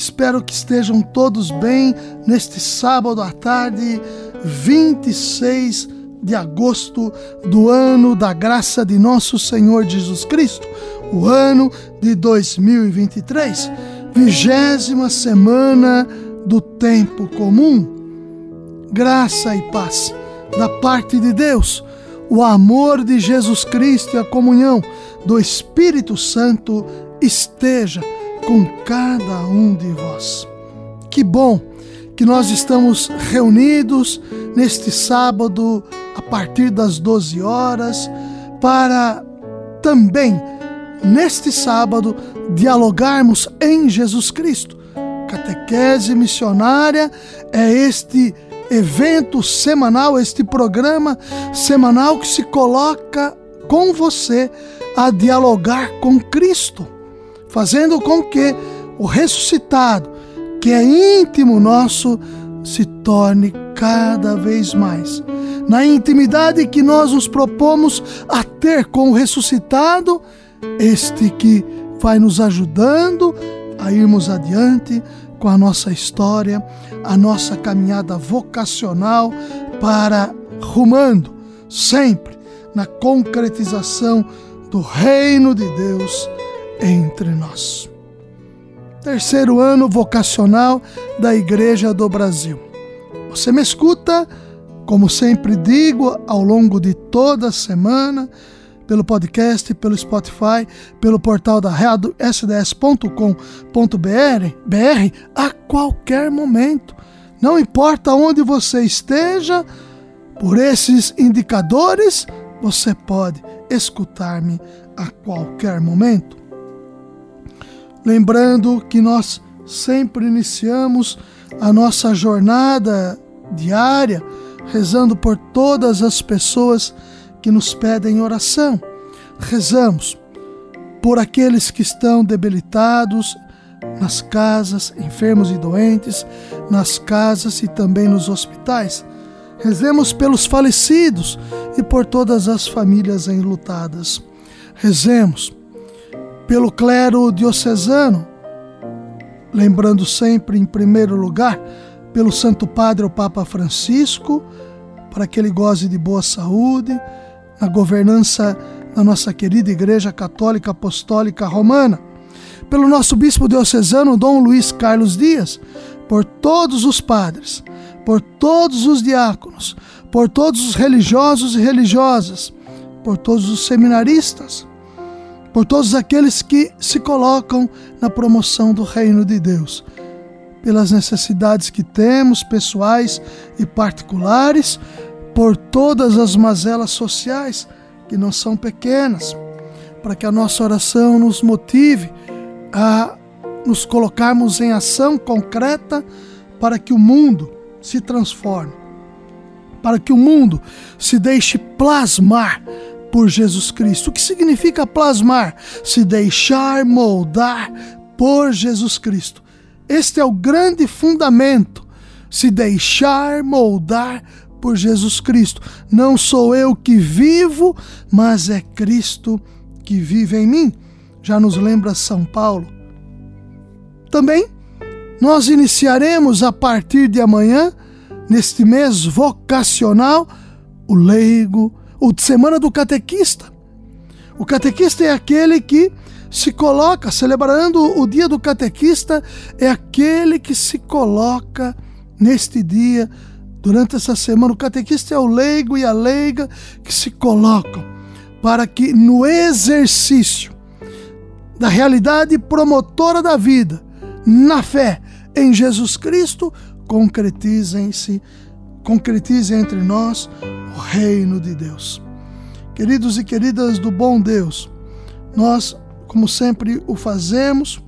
Espero que estejam todos bem neste sábado à tarde, 26 de agosto do ano da graça de nosso Senhor Jesus Cristo, o ano de 2023, vigésima semana do tempo comum. Graça e paz da parte de Deus, o amor de Jesus Cristo e a comunhão do Espírito Santo esteja com cada um de vós. Que bom que nós estamos reunidos neste sábado a partir das 12 horas para também neste sábado dialogarmos em Jesus Cristo. Catequese missionária é este evento semanal, este programa semanal que se coloca com você a dialogar com Cristo fazendo com que o ressuscitado, que é íntimo nosso, se torne cada vez mais. Na intimidade que nós nos propomos a ter com o ressuscitado, este que vai nos ajudando a irmos adiante com a nossa história, a nossa caminhada vocacional para rumando sempre na concretização do reino de Deus entre nós. Terceiro ano vocacional da Igreja do Brasil. Você me escuta, como sempre digo, ao longo de toda a semana, pelo podcast, pelo Spotify, pelo portal da rádio sds.com.br, BR, a qualquer momento. Não importa onde você esteja, por esses indicadores, você pode escutar-me a qualquer momento. Lembrando que nós sempre iniciamos a nossa jornada diária rezando por todas as pessoas que nos pedem oração. Rezamos por aqueles que estão debilitados nas casas, enfermos e doentes, nas casas e também nos hospitais. Rezemos pelos falecidos e por todas as famílias enlutadas. Rezemos pelo clero diocesano, lembrando sempre, em primeiro lugar, pelo Santo Padre, o Papa Francisco, para que ele goze de boa saúde, na governança da nossa querida Igreja Católica Apostólica Romana, pelo nosso Bispo Diocesano, Dom Luiz Carlos Dias, por todos os padres, por todos os diáconos, por todos os religiosos e religiosas, por todos os seminaristas, por todos aqueles que se colocam na promoção do reino de Deus, pelas necessidades que temos, pessoais e particulares, por todas as mazelas sociais que não são pequenas, para que a nossa oração nos motive a nos colocarmos em ação concreta para que o mundo se transforme, para que o mundo se deixe plasmar por Jesus Cristo. O que significa plasmar? Se deixar moldar por Jesus Cristo. Este é o grande fundamento. Se deixar moldar por Jesus Cristo. Não sou eu que vivo, mas é Cristo que vive em mim. Já nos lembra São Paulo. Também nós iniciaremos a partir de amanhã, neste mês vocacional, o leigo o de semana do catequista. O catequista é aquele que se coloca, celebrando o dia do catequista, é aquele que se coloca neste dia, durante essa semana. O catequista é o leigo e a leiga que se colocam para que no exercício da realidade promotora da vida, na fé em Jesus Cristo, concretizem-se, concretizem entre nós o reino de Deus. Queridos e queridas do bom Deus, nós, como sempre o fazemos,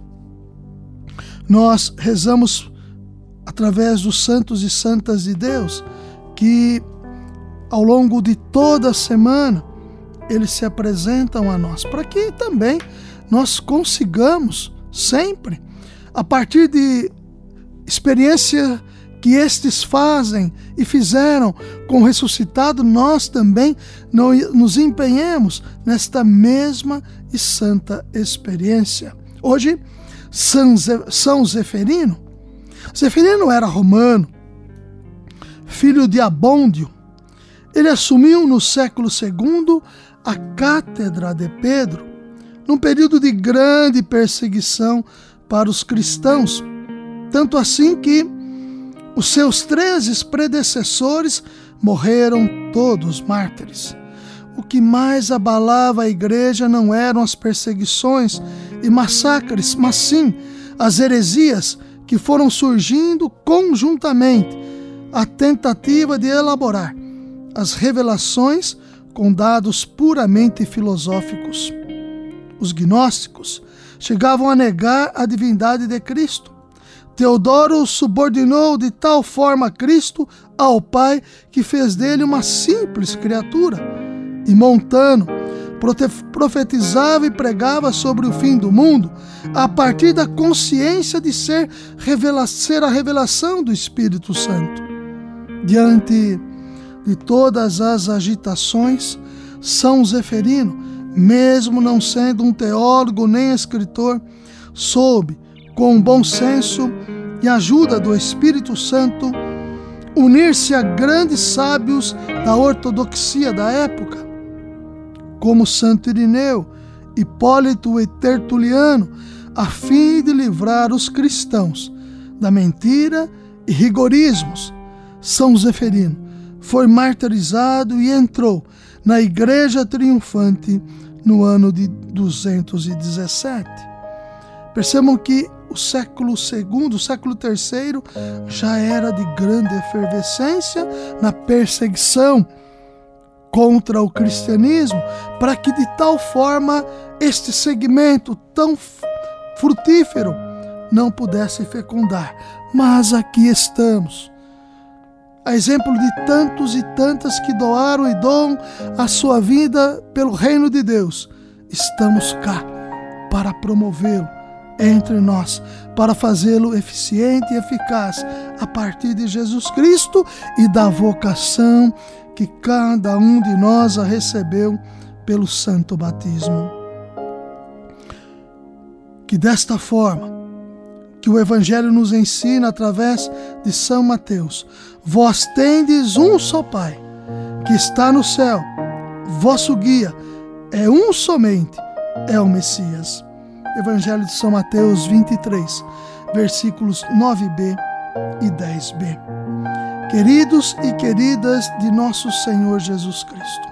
nós rezamos através dos santos e santas de Deus, que ao longo de toda a semana eles se apresentam a nós, para que também nós consigamos sempre, a partir de experiência que estes fazem e fizeram com o ressuscitado, nós também nos empenhemos nesta mesma e santa experiência. Hoje, São Zeferino. Zeferino era romano, filho de Abôndio. Ele assumiu no século II a cátedra de Pedro, num período de grande perseguição para os cristãos, tanto assim que os seus treze predecessores morreram todos mártires. O que mais abalava a igreja não eram as perseguições e massacres, mas sim as heresias que foram surgindo conjuntamente, a tentativa de elaborar as revelações com dados puramente filosóficos. Os gnósticos chegavam a negar a divindade de Cristo. Teodoro subordinou de tal forma Cristo ao Pai que fez dele uma simples criatura. E Montano profetizava e pregava sobre o fim do mundo a partir da consciência de ser, revela ser a revelação do Espírito Santo. Diante de todas as agitações, São Zeferino, mesmo não sendo um teólogo nem escritor, soube, com bom senso e ajuda do Espírito Santo, unir-se a grandes sábios da ortodoxia da época, como Santo Irineu, Hipólito e Tertuliano, a fim de livrar os cristãos da mentira e rigorismos. São Zeferino foi martirizado e entrou na Igreja Triunfante no ano de 217. Percebam que o século II, o século III, já era de grande efervescência na perseguição contra o cristianismo, para que de tal forma este segmento tão frutífero não pudesse fecundar. Mas aqui estamos a exemplo de tantos e tantas que doaram e doam a sua vida pelo reino de Deus, estamos cá para promovê-lo entre nós, para fazê-lo eficiente e eficaz a partir de Jesus Cristo e da vocação que cada um de nós a recebeu pelo santo batismo. Que desta forma, que o Evangelho nos ensina através de São Mateus. Vós tendes um só Pai, que está no céu. Vosso guia é um somente, é o Messias. Evangelho de São Mateus 23, versículos 9b e 10b. Queridos e queridas de nosso Senhor Jesus Cristo,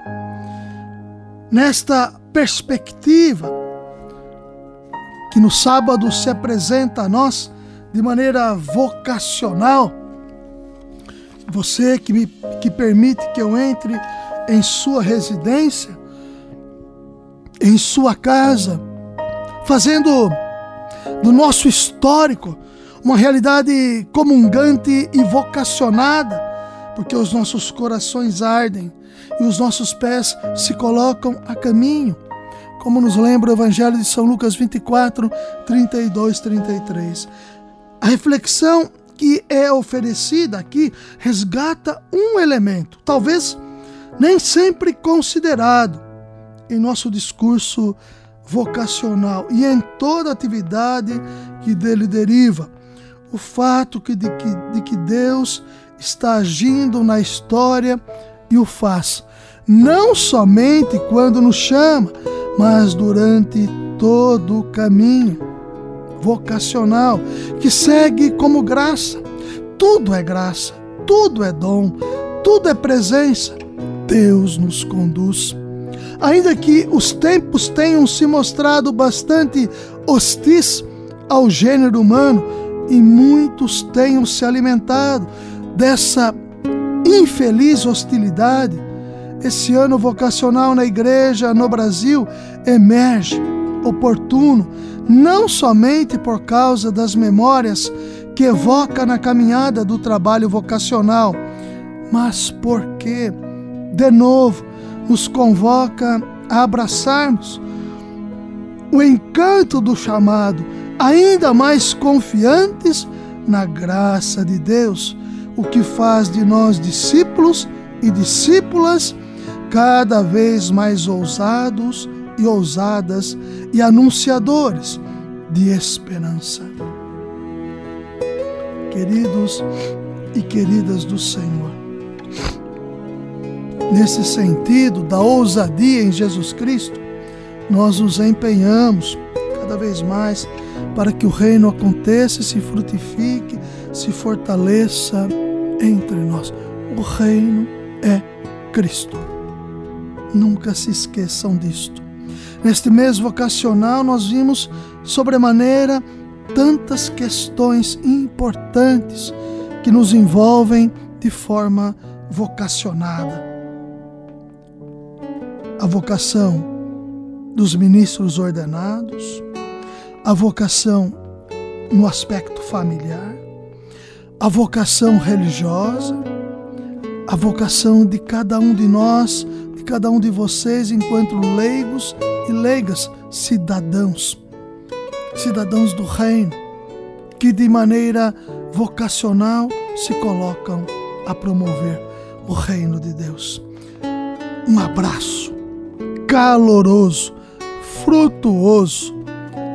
nesta perspectiva que no sábado se apresenta a nós de maneira vocacional. Você que, me, que permite que eu entre em sua residência, em sua casa, fazendo do nosso histórico uma realidade comungante e vocacionada, porque os nossos corações ardem e os nossos pés se colocam a caminho como nos lembra o Evangelho de São Lucas 24, 32, 33. A reflexão que é oferecida aqui resgata um elemento, talvez nem sempre considerado em nosso discurso vocacional e em toda atividade que dele deriva. O fato de que, de que Deus está agindo na história e o faz, não somente quando nos chama, mas durante todo o caminho vocacional que segue como graça. Tudo é graça, tudo é dom, tudo é presença. Deus nos conduz. Ainda que os tempos tenham se mostrado bastante hostis ao gênero humano e muitos tenham se alimentado dessa infeliz hostilidade, esse ano vocacional na igreja no Brasil emerge oportuno, não somente por causa das memórias que evoca na caminhada do trabalho vocacional, mas porque, de novo, nos convoca a abraçarmos o encanto do chamado, ainda mais confiantes na graça de Deus, o que faz de nós discípulos e discípulas cada vez mais ousados e ousadas e anunciadores de esperança. Queridos e queridas do Senhor, nesse sentido da ousadia em Jesus Cristo, nós nos empenhamos cada vez mais para que o reino aconteça, se frutifique, se fortaleça entre nós. O reino é Cristo. Nunca se esqueçam disto. Neste mês vocacional, nós vimos sobremaneira tantas questões importantes que nos envolvem de forma vocacionada. A vocação dos ministros ordenados, a vocação no aspecto familiar, a vocação religiosa, a vocação de cada um de nós, de cada um de vocês, enquanto leigos e leigas, cidadãos, cidadãos do reino, que de maneira vocacional se colocam a promover o reino de Deus. Um abraço caloroso, frutuoso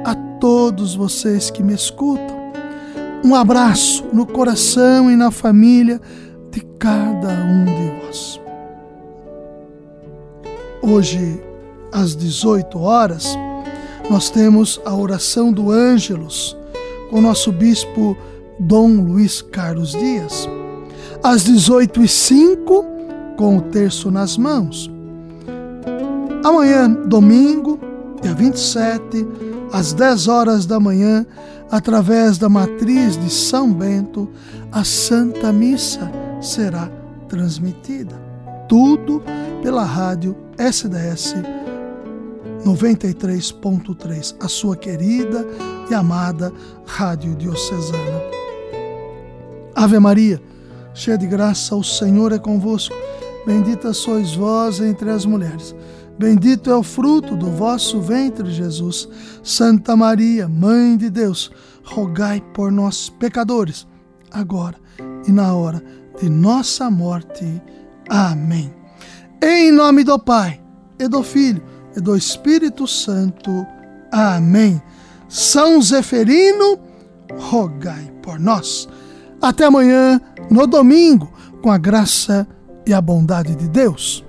a todos vocês que me escutam. Um abraço no coração e na família de cada um de vós. Hoje, às 18 horas, nós temos a oração do Ângelos com nosso bispo Dom Luiz Carlos Dias. Às 18h05, com o terço nas mãos. Amanhã, domingo, dia 27, às 10 horas da manhã, através da matriz de São Bento, a Santa Missa será transmitida. Tudo pela rádio SDS 93.3, a sua querida e amada Rádio Diocesana. Ave Maria, cheia de graça, o Senhor é convosco. Bendita sois vós entre as mulheres. Bendito é o fruto do vosso ventre, Jesus. Santa Maria, Mãe de Deus, rogai por nós, pecadores, agora e na hora de nossa morte. Amém. Em nome do Pai, e do Filho, e do Espírito Santo. Amém. São Zeferino, rogai por nós. Até amanhã, no domingo, com a graça e a bondade de Deus.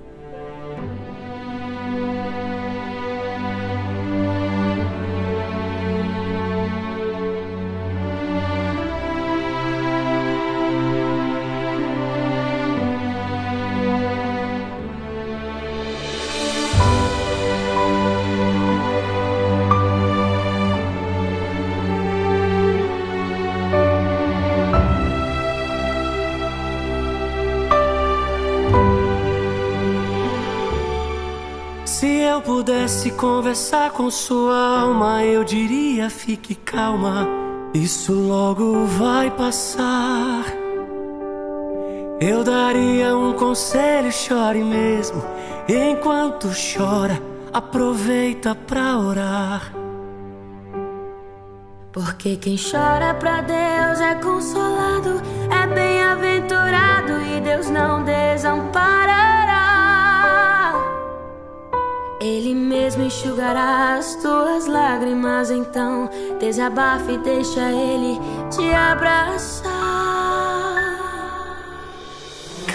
Pudesse conversar com sua alma, eu diria: fique calma, isso logo vai passar. Eu daria um conselho: chore mesmo. Enquanto chora, aproveita pra orar. Porque quem chora pra Deus é consolado, mesmo enxugará as tuas lágrimas, então desabafe e deixa ele te abraçar.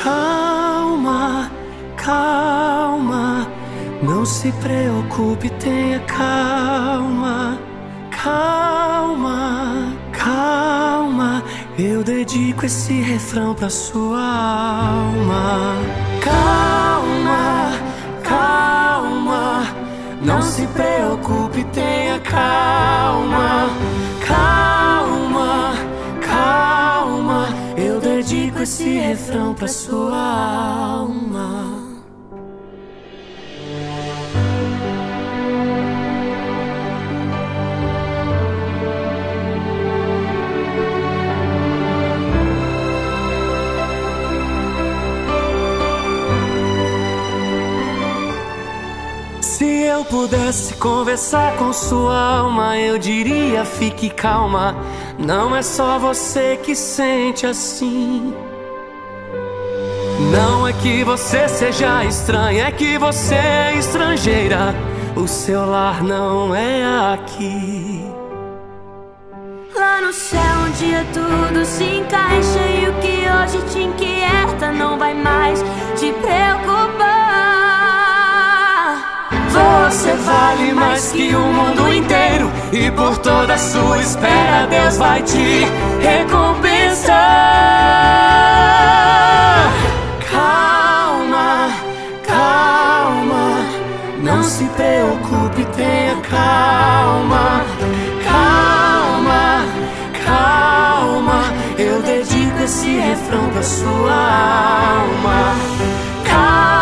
Calma, calma, não se preocupe, tenha calma, calma, calma. Eu dedico esse refrão pra sua alma. Calma, Não se preocupe, tenha calma, calma, calma. Eu dedico esse refrão pra sua alma. Pudesse conversar com sua alma, eu diria: fique calma. Não é só você que sente assim. Não é que você seja estranha, é que você é estrangeira. O seu lar não é aqui. Lá no céu, um dia tudo se encaixa e o que hoje te inquieta não vai mais te preocupar. Você vale mais que o mundo inteiro e por toda a sua espera Deus vai te recompensar. Calma, calma, não se preocupe, tenha calma. Calma, calma, eu dedico esse refrão pra sua alma. Calma,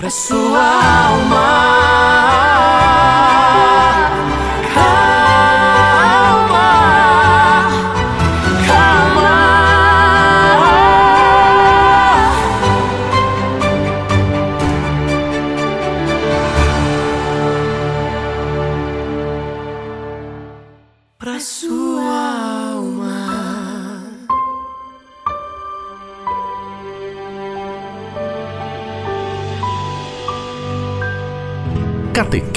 pra sua alma.